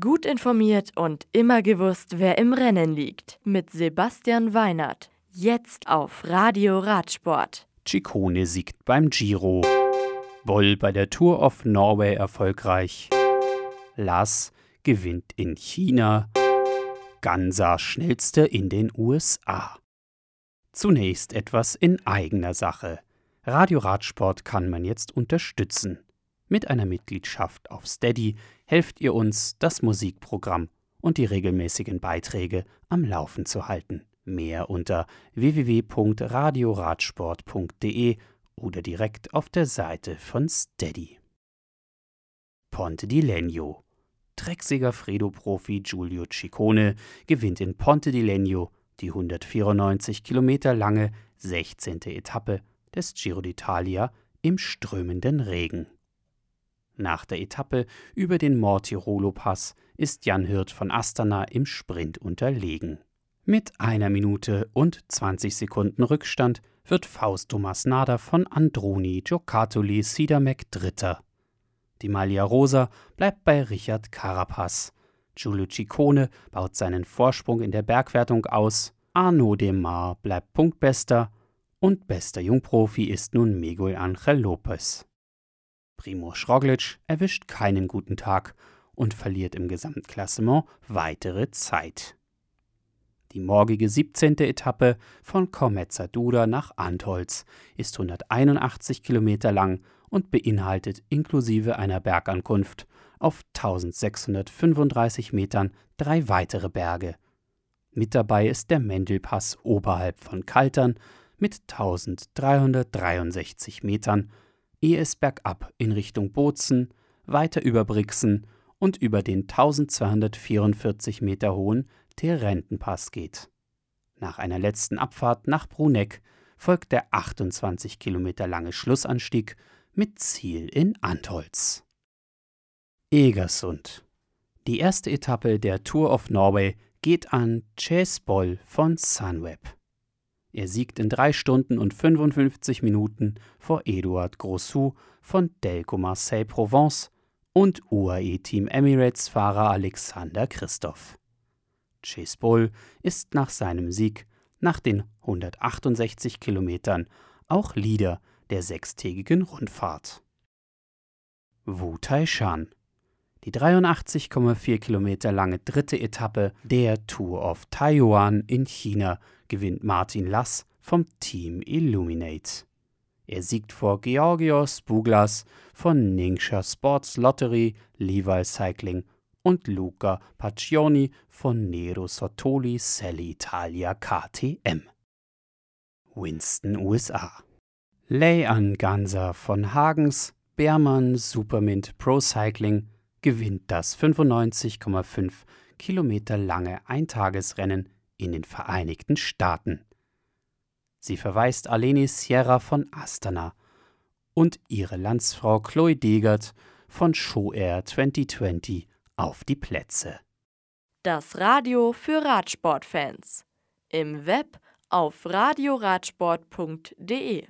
Gut informiert und immer gewusst, wer im Rennen liegt. Mit Sebastian Weinert. Jetzt auf Radio Radsport. Ciccone siegt beim Giro. Boll bei der Tour of Norway erfolgreich. Lass gewinnt in China. Gansa schnellste in den USA. Zunächst etwas in eigener Sache. Radio Radsport kann man jetzt unterstützen. Mit einer Mitgliedschaft auf Steady helft ihr uns, das Musikprogramm und die regelmäßigen Beiträge am Laufen zu halten. Mehr unter www.radioradsport.de oder direkt auf der Seite von Steady. Ponte di Legno. Trecksieger Fredo-Profi Giulio Ciccone gewinnt in Ponte di Legno die 194 Kilometer lange 16. Etappe des Giro d'Italia im strömenden Regen. Nach der Etappe über den Mortirolo-Pass ist Jan Hirt von Astana im Sprint unterlegen. Mit einer Minute und 20 Sekunden Rückstand wird Fausto Masnada von Androni Giocattoli Sidamek Dritter. Die Maglia Rosa bleibt bei Richard Carapaz. Giulio Ciccone baut seinen Vorsprung in der Bergwertung aus. Arnaud Demar bleibt Punktbester und bester Jungprofi ist nun Miguel Angel Lopez. Primo Schroglic erwischt keinen guten Tag und verliert im Gesamtklassement weitere Zeit. Die morgige 17. Etappe von Komezadura nach Antholz ist 181 Kilometer lang und beinhaltet inklusive einer Bergankunft auf 1635 Metern drei weitere Berge. Mit dabei ist der Mendelpass oberhalb von Kaltern mit 1363 Metern ehe es bergab in Richtung Bozen, weiter über Brixen und über den 1244 Meter hohen Therentenpass geht. Nach einer letzten Abfahrt nach Bruneck folgt der 28 Kilometer lange Schlussanstieg mit Ziel in Antholz. Egersund. Die erste Etappe der Tour of Norway geht an Chesboll von Sunweb. Er siegt in 3 Stunden und 55 Minuten vor Eduard Grossou von Delco Marseille Provence und UAE Team Emirates Fahrer Alexander Christoph. Chase Bull ist nach seinem Sieg nach den 168 Kilometern auch Leader der sechstägigen Rundfahrt. Wu Taishan die 83,4 Kilometer lange dritte Etappe der Tour of Taiwan in China gewinnt Martin Lass vom Team Illuminate. Er siegt vor Georgios Buglas von Ningxia Sports Lottery, Levi Cycling und Luca Paccioni von Nero Sottoli Selle Italia KTM. Winston, USA. Lay Ganser von Hagens, Beermann Supermint Pro Cycling gewinnt das 95,5 Kilometer lange Eintagesrennen in den Vereinigten Staaten. Sie verweist Aleni Sierra von Astana und ihre Landsfrau Chloe Degert von Show Air 2020 auf die Plätze. Das Radio für Radsportfans. Im Web auf radioradsport.de